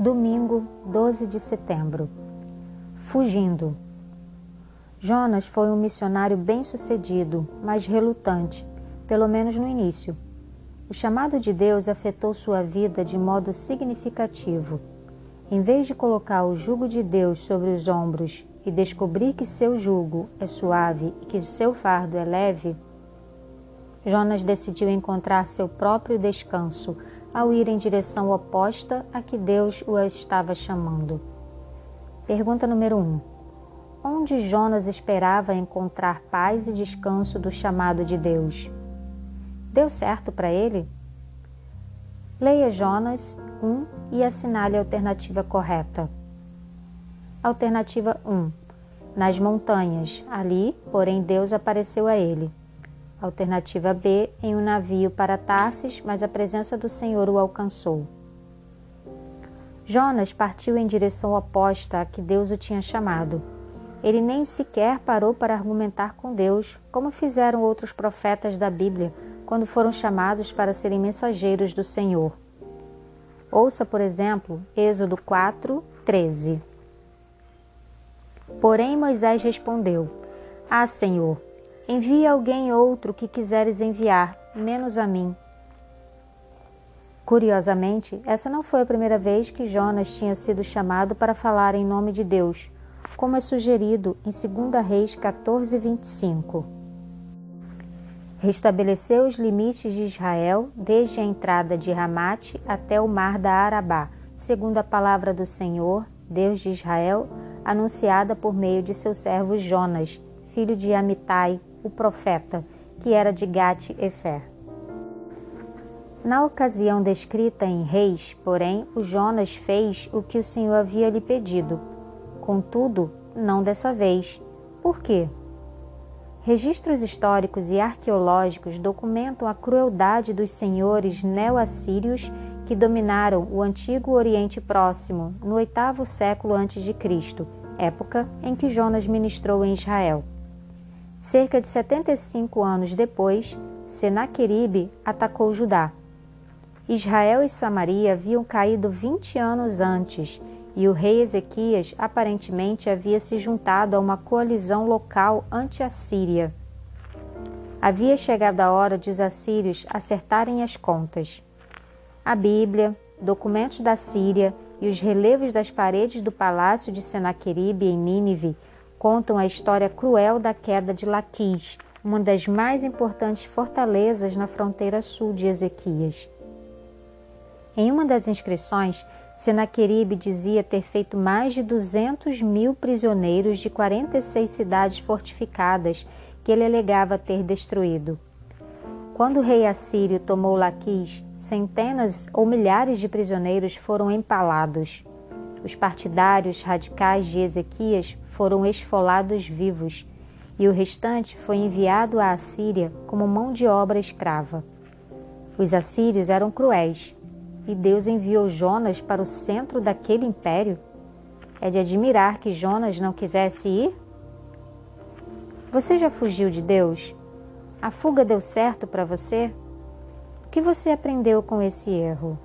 Domingo, 12 de setembro. Fugindo. Jonas foi um missionário bem-sucedido, mas relutante, pelo menos no início. O chamado de Deus afetou sua vida de modo significativo. Em vez de colocar o jugo de Deus sobre os ombros e descobrir que seu jugo é suave e que seu fardo é leve, Jonas decidiu encontrar seu próprio descanso ao ir em direção oposta a que Deus o estava chamando. Pergunta número 1. Um. Onde Jonas esperava encontrar paz e descanso do chamado de Deus? Deu certo para ele? Leia Jonas 1 e assinale a alternativa correta. Alternativa 1. Nas montanhas. Ali, porém, Deus apareceu a ele. Alternativa B, em um navio para Tarsis, mas a presença do Senhor o alcançou. Jonas partiu em direção oposta a que Deus o tinha chamado. Ele nem sequer parou para argumentar com Deus, como fizeram outros profetas da Bíblia quando foram chamados para serem mensageiros do Senhor. Ouça, por exemplo, Êxodo 4, 13. Porém, Moisés respondeu: Ah, Senhor, Envia alguém outro que quiseres enviar, menos a mim. Curiosamente, essa não foi a primeira vez que Jonas tinha sido chamado para falar em nome de Deus, como é sugerido em 2 Reis 14, 25. Restabeleceu os limites de Israel desde a entrada de Ramate até o mar da Arabá, segundo a palavra do Senhor, Deus de Israel, anunciada por meio de seu servo Jonas, filho de Amitai, o profeta, que era de Gate-Efer. Na ocasião descrita em Reis, porém, o Jonas fez o que o Senhor havia lhe pedido. Contudo, não dessa vez. Por quê? Registros históricos e arqueológicos documentam a crueldade dos senhores neo-assírios que dominaram o antigo Oriente Próximo no oitavo século antes de Cristo, época em que Jonas ministrou em Israel. Cerca de 75 anos depois, Senaqueribe atacou Judá. Israel e Samaria haviam caído 20 anos antes e o rei Ezequias aparentemente havia se juntado a uma coalizão local anti-assíria. Havia chegado a hora de os assírios acertarem as contas. A Bíblia, documentos da Síria e os relevos das paredes do palácio de Senaqueribe em Nínive contam a história cruel da queda de Laquis, uma das mais importantes fortalezas na fronteira sul de Ezequias. Em uma das inscrições, Senaqueribe dizia ter feito mais de 200 mil prisioneiros de 46 cidades fortificadas que ele alegava ter destruído. Quando o rei assírio tomou Laquis, centenas ou milhares de prisioneiros foram empalados. Os partidários radicais de Ezequias foram esfolados vivos, e o restante foi enviado à Assíria como mão de obra escrava. Os assírios eram cruéis, e Deus enviou Jonas para o centro daquele império. É de admirar que Jonas não quisesse ir? Você já fugiu de Deus? A fuga deu certo para você? O que você aprendeu com esse erro?